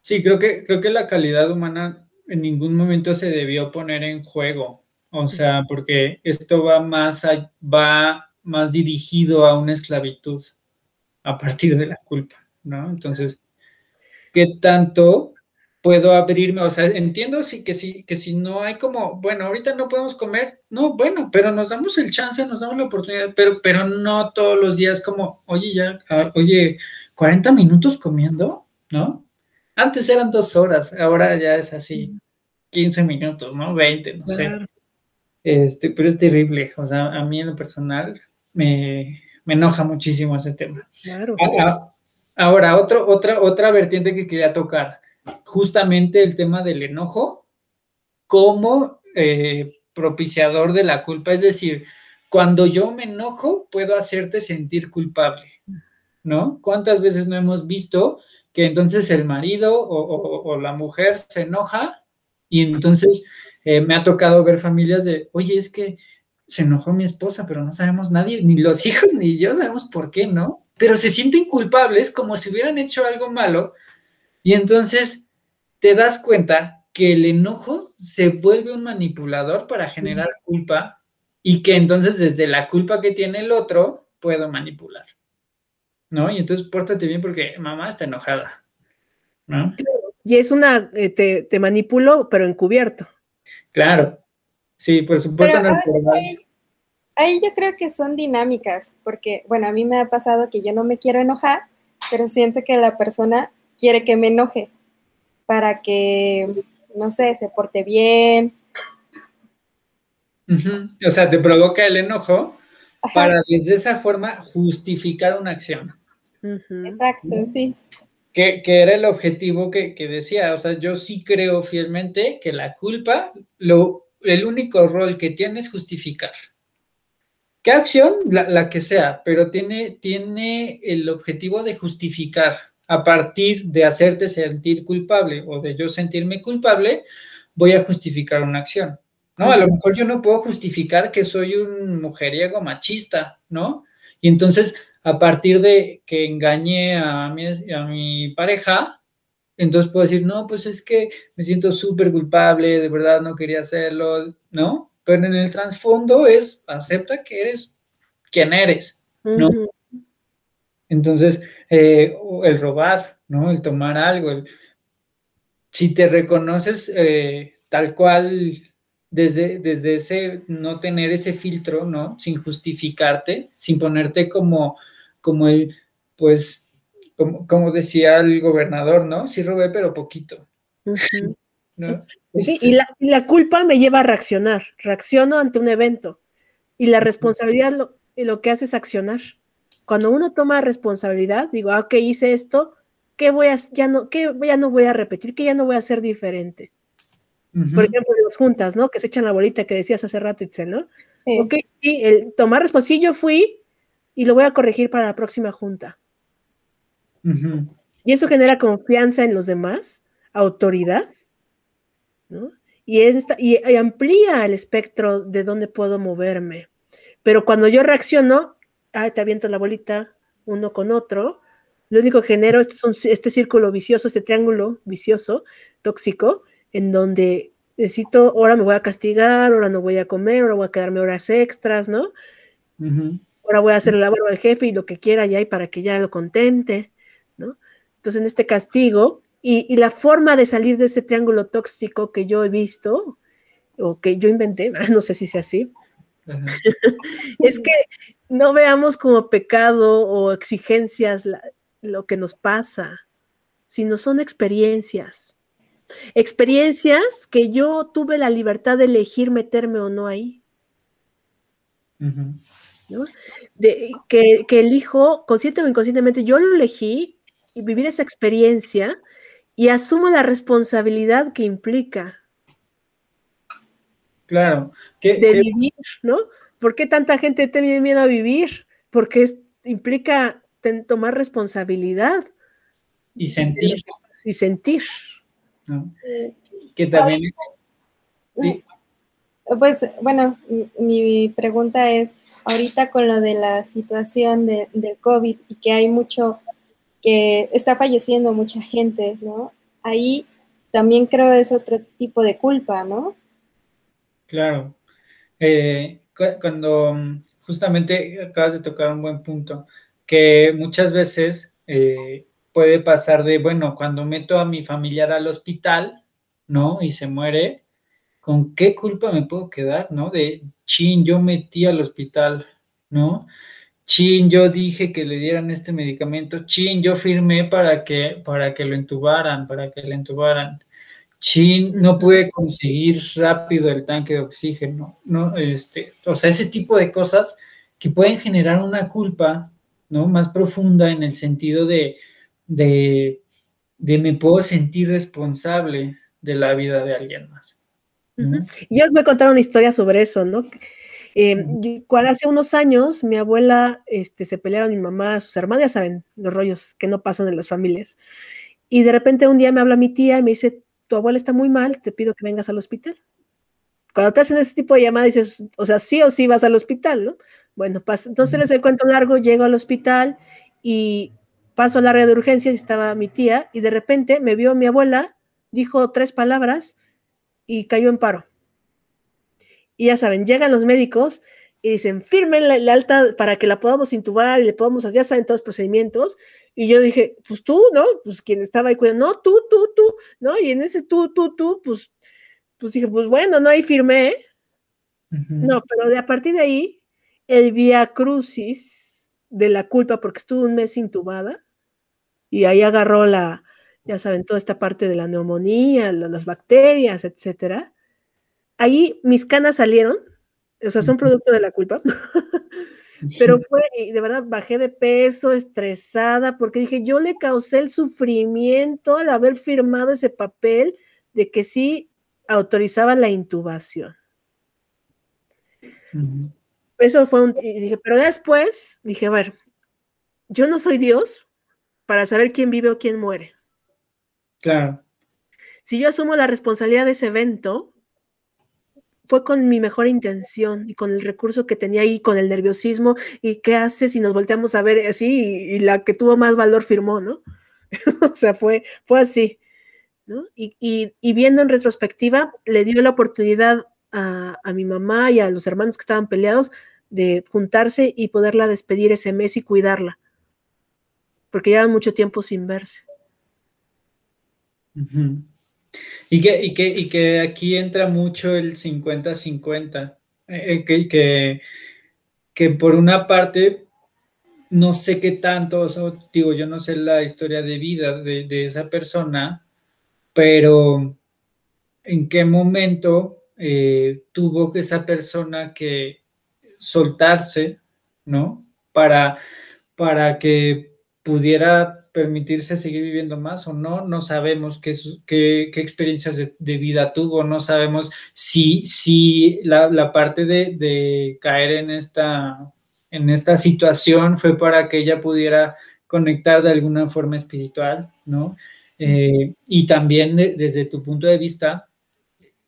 Sí, creo que, creo que la calidad humana en ningún momento se debió poner en juego. O sea, porque esto va más, va más dirigido a una esclavitud a partir de la culpa, ¿no? Entonces, ¿qué tanto puedo abrirme, o sea, entiendo sí, que, sí, que si no hay como, bueno, ahorita no podemos comer, no, bueno, pero nos damos el chance, nos damos la oportunidad, pero, pero no todos los días como, oye, ya, ah, oye, 40 minutos comiendo, ¿no? Antes eran dos horas, ahora ya es así, 15 minutos, ¿no? 20, no sé. Este, pero es terrible, o sea, a mí en lo personal me, enoja muchísimo ese tema. Claro. Ahora, otro, otra, otra vertiente que quería tocar justamente el tema del enojo como eh, propiciador de la culpa. Es decir, cuando yo me enojo, puedo hacerte sentir culpable, ¿no? ¿Cuántas veces no hemos visto que entonces el marido o, la mujer se enoja y entonces eh, me ha tocado ver familias de, oye, es que se enojó mi esposa, pero no sabemos nadie, ni los hijos ni yo sabemos por qué, ¿no? Pero se sienten culpables como si hubieran hecho algo malo y entonces te das cuenta que el enojo se vuelve un manipulador para generar culpa y que entonces desde la culpa que tiene el otro puedo manipular. ¿No? Y entonces pórtate bien porque mamá está enojada. ¿No? Y es una, eh, te, te, manipulo, pero encubierto. Claro. Sí, por supuesto. ahí, ahí yo creo que son dinámicas, porque, bueno, a mí me ha pasado que yo no me quiero enojar, pero siento que la persona quiere que me enoje para que, no sé, se porte bien. O sea, te provoca el enojo para de esa forma justificar una acción. Exacto, sí. Que, era el objetivo que, decía. O sea, yo sí creo fielmente que la culpa, lo, el único rol que tiene es justificar. ¿Qué acción? La, la, que sea, pero tiene, tiene el objetivo de justificar a partir de hacerte sentir culpable o de yo sentirme culpable, voy a justificar una acción. ¿no? A lo mejor yo no puedo justificar que soy un mujeriego machista, ¿no? Y entonces, a partir de que engañé a mi, a mi pareja, entonces puedo decir, no, pues es que me siento súper culpable, de verdad no quería hacerlo, ¿no? Pero en el trasfondo es, acepta que eres quien eres, ¿no? Entonces, eh, el robar, ¿no? El tomar algo. si te reconoces eh, tal cual desde, desde ese no tener ese filtro, ¿no? Sin justificarte, sin ponerte como, como el, pues, como, decía el gobernador, ¿no? Sí robé, pero poquito. Sí, y la, la, culpa me lleva a reaccionar, reacciono ante un evento. Y la responsabilidad lo, lo que hace es accionar cuando uno toma responsabilidad, digo, ah, ok, hice esto, ¿qué voy a, ya no, qué ya no voy a repetir? ¿Qué ya no voy a hacer diferente? Por ejemplo, las juntas, ¿no? Que se echan la bolita que decías hace rato, Itzel, ¿no? Sí. Ok, sí, el tomar responsabilidad, sí, yo fui y lo voy a corregir para la próxima junta. Y eso genera confianza en los demás, autoridad, ¿no? Y, y, amplía el espectro de dónde puedo moverme. Pero cuando yo reacciono, ah, te aviento la bolita uno con otro, lo único que genero es este círculo vicioso, este triángulo vicioso, tóxico, en donde necesito, ahora me voy a castigar, ahora no voy a comer, ahora voy a quedarme horas extras, ¿no? Ahora voy a hacer la barba al jefe y lo que quiera ya y para que ya lo contente, ¿no? Entonces, en este castigo, y, la forma de salir de ese triángulo tóxico que yo he visto, o que yo inventé, no sé si sea así, es que no veamos como pecado o exigencias lo que nos pasa, sino son experiencias. Experiencias que yo tuve la libertad de elegir meterme o no ahí. De, que, que elijo, consciente o inconscientemente, yo lo elegí y vivir esa experiencia y asumo la responsabilidad que implica. Claro. de vivir, ¿no? ¿Por qué tanta gente tiene miedo a vivir? Porque implica tomar responsabilidad. Y sentir. Y sentir. Que también... Pues bueno, mi, pregunta es, ahorita con lo de la situación de, del COVID y que hay mucho, que está falleciendo mucha gente, ¿no? Ahí también creo es otro tipo de culpa, ¿no? Claro. Eh, cuando mm, justamente acabas de tocar un buen punto, que muchas veces eh, puede pasar de, bueno, cuando meto a mi familiar al hospital, ¿no? Y se muere, ¿con qué culpa me puedo quedar, ¿no? De, chin, yo metí al hospital, ¿no? Chin, yo dije que le dieran este medicamento, chin, yo firmé para que, para que lo entubaran, para que le entubaran. Chin, no pude conseguir rápido el tanque de oxígeno, ¿no? Este, o sea, ese tipo de cosas que pueden generar una culpa, ¿no? Más profunda en el sentido de, de, me puedo sentir responsable de la vida de alguien más. Y os voy a contar una historia sobre eso, ¿no? Eh, cuando hace unos años mi abuela este, se pelearon mi mamá, sus hermanas, ya saben, los rollos que no pasan en las familias. Y de repente un día me habla mi tía y me dice, tu abuela está muy mal, te pido que vengas al hospital. Cuando te hacen ese tipo de llamadas, dices, o sea, sí o sí vas al hospital, ¿no? Bueno, pasa. entonces les cuento largo, llego al hospital y paso al área de urgencias y estaba mi tía y de repente me vio mi abuela, dijo tres palabras y cayó en paro. Y ya saben, llegan los médicos y dicen, firmen la, alta para que la podamos intubar y le podamos, ya saben todos los procedimientos. Y yo dije, pues tú, ¿no? Pues quien estaba ahí cuidando, no, tú, tú, tú, ¿no? Y en ese tú, tú, tú, pues, pues dije, pues bueno, no, ahí firmé. No, pero de a partir de ahí, el via crucis de la culpa, porque estuve un mes intubada, y ahí agarró la, ya saben, toda esta parte de la neumonía, las bacterias, etcétera. Ahí mis canas salieron, o sea, son producto de la culpa. Pero fue, y de verdad, bajé de peso, estresada, porque dije, yo le causé el sufrimiento al haber firmado ese papel de que sí autorizaba la intubación. Eso fue un, y dije, pero después dije, a ver, yo no soy Dios para saber quién vive o quién muere. Claro. Si yo asumo la responsabilidad de ese evento, fue con mi mejor intención y con el recurso que tenía ahí, con el nerviosismo, y qué hace si nos volteamos a ver así y, la que tuvo más valor firmó, ¿no? o sea, fue, fue así, ¿no? Y, viendo en retrospectiva, le dio la oportunidad a, mi mamá y a los hermanos que estaban peleados de juntarse y poderla despedir ese mes y cuidarla, porque llevan mucho tiempo sin verse. Y que, y que, y que aquí entra mucho el 50-50, eh, eh, que, que, que, por una parte, no sé qué tanto, digo, yo no sé la historia de vida de, esa persona, pero en qué momento eh, tuvo que esa persona que soltarse, ¿no? Para, para que pudiera permitirse seguir viviendo más o no, no sabemos qué, qué, experiencias de, vida tuvo, no sabemos si, si la, parte de, caer en esta en esta situación fue para que ella pudiera conectar de alguna forma espiritual, ¿no? Eh, y también desde tu punto de vista,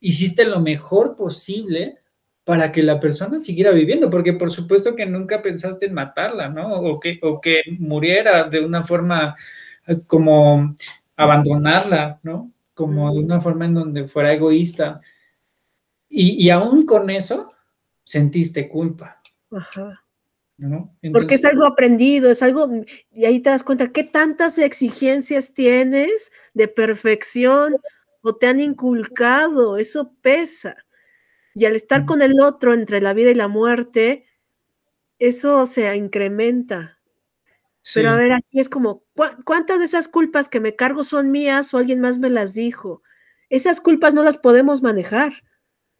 hiciste lo mejor posible para que la persona siguiera viviendo, porque por supuesto que nunca pensaste en matarla, ¿no? O que, o que muriera de una forma eh, como abandonarla, ¿no? Como de una forma en donde fuera egoísta. Y, y aún con eso, sentiste culpa. Ajá. ¿no? Porque es algo aprendido, es algo, y ahí te das cuenta qué tantas exigencias tienes de perfección o te han inculcado, eso pesa. Y al estar con el otro entre la vida y la muerte, eso se incrementa. Pero a ver, aquí es como, ¿cuántas de esas culpas que me cargo son mías o alguien más me las dijo? Esas culpas no las podemos manejar.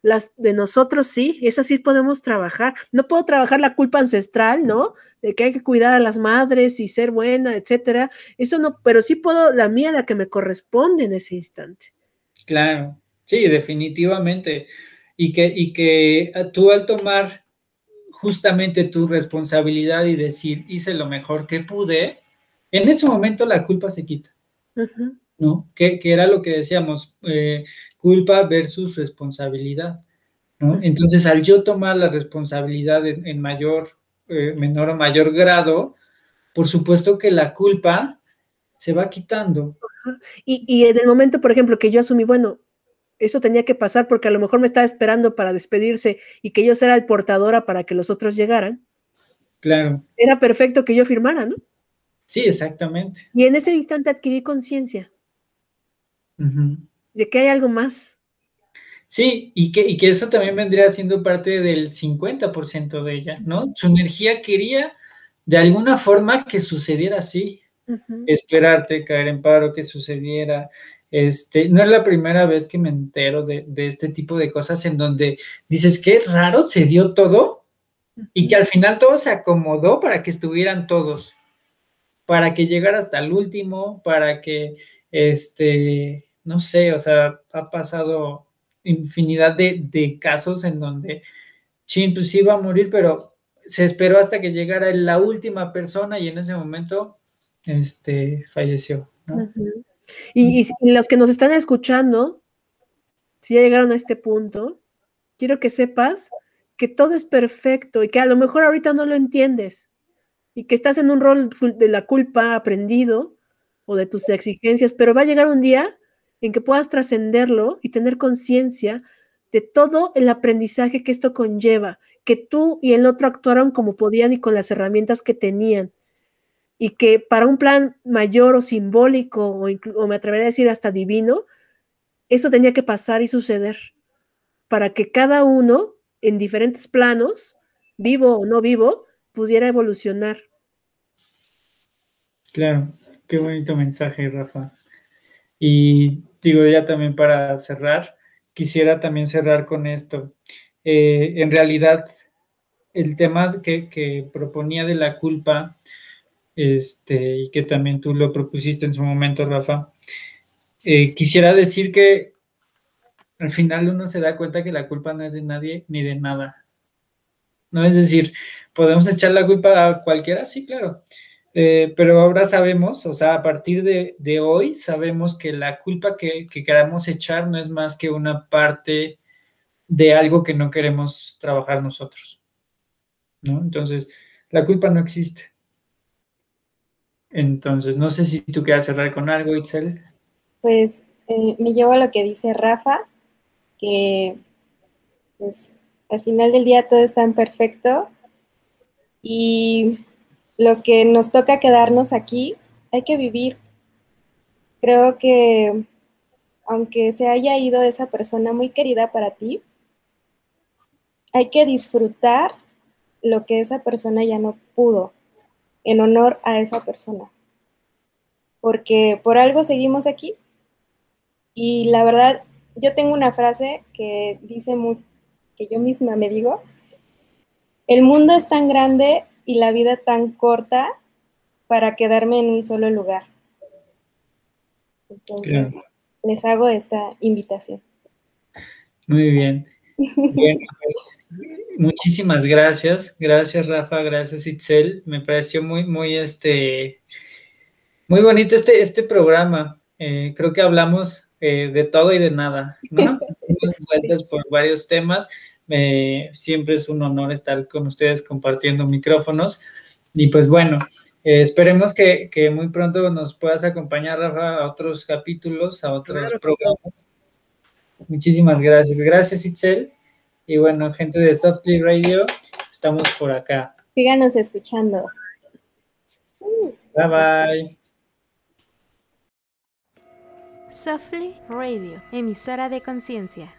Las de nosotros sí, esas sí podemos trabajar. No puedo trabajar la culpa ancestral, ¿no? De que hay que cuidar a las madres y ser buena, etcétera. Eso no, pero sí puedo la mía, la que me corresponde en ese instante. Claro, sí, definitivamente y que, y que tú al tomar justamente tu responsabilidad y decir, hice lo mejor que pude, en ese momento la culpa se quita, ¿no? Que, era lo que decíamos, eh, culpa versus responsabilidad, ¿no? Entonces, al yo tomar la responsabilidad en, mayor, eh, menor o mayor grado, por supuesto que la culpa se va quitando. Y, y en el momento, por ejemplo, que yo asumí, bueno, eso tenía que pasar porque a lo mejor me estaba esperando para despedirse y que yo fuera el portadora para que los otros llegaran. Claro. Era perfecto que yo firmara, ¿no? Sí, exactamente. Y en ese instante adquirí conciencia de que hay algo más. Sí, y que, y que eso también vendría siendo parte del 50% de ella, ¿no? Su energía quería de alguna forma que sucediera así, esperarte, caer en paro, que sucediera, este, no es la primera vez que me entero de, este tipo de cosas en donde dices, qué raro, se dio todo y que al final todo se acomodó para que estuvieran todos, para que llegara hasta el último, para que, este, no sé, o sea, ha pasado infinidad de, casos en donde, chin, pues iba a morir, pero se esperó hasta que llegara la última persona y en ese momento, este, falleció, ¿no? Y, los que nos están escuchando, si ya llegaron a este punto, quiero que sepas que todo es perfecto y que a lo mejor ahorita no lo entiendes y que estás en un rol de la culpa aprendido o de tus exigencias, pero va a llegar un día en que puedas trascenderlo y tener conciencia de todo el aprendizaje que esto conlleva, que tú y el otro actuaron como podían y con las herramientas que tenían y que para un plan mayor o simbólico, o, me atrevería a decir hasta divino, eso tenía que pasar y suceder para que cada uno en diferentes planos, vivo o no vivo, pudiera evolucionar. Claro, qué bonito mensaje, Rafa. Y digo ya también para cerrar, quisiera también cerrar con esto. Eh, en realidad, el tema que, que proponía de la culpa, este, y que también tú lo propusiste en su momento, Rafa. Eh, quisiera decir que al final uno se da cuenta que la culpa no es de nadie ni de nada. No es decir, podemos echar la culpa a cualquiera, sí, claro. Eh, pero ahora sabemos, o sea, a partir de, hoy sabemos que la culpa que, que, queramos echar no es más que una parte de algo que no queremos trabajar nosotros. ¿no? Entonces, la culpa no existe. Entonces, no sé si tú quieras cerrar con algo, Itzel. Pues eh, me llevo a lo que dice Rafa, que pues, al final del día todo está en perfecto y los que nos toca quedarnos aquí, hay que vivir. Creo que aunque se haya ido esa persona muy querida para ti, hay que disfrutar lo que esa persona ya no pudo en honor a esa persona. Porque por algo seguimos aquí. Y la verdad, yo tengo una frase que dice muy, que yo misma me digo, el mundo es tan grande y la vida tan corta para quedarme en un solo lugar. Entonces, les hago esta invitación. Muy bien. bien pues, Muchísimas gracias, gracias Rafa, gracias Itzel. Me pareció muy, muy, este, muy bonito este, este programa. Eh, creo que hablamos eh, de todo y de nada, ¿no? vueltas por varios temas. siempre es un honor estar con ustedes compartiendo micrófonos. Y pues bueno, eh, esperemos que, muy pronto nos puedas acompañar, Rafa, a otros capítulos, a otros programas. Muchísimas gracias. Gracias, Itzel. Y bueno, gente de Softly Radio, estamos por acá. Síganos escuchando. Bye bye. Softly Radio, emisora de conciencia.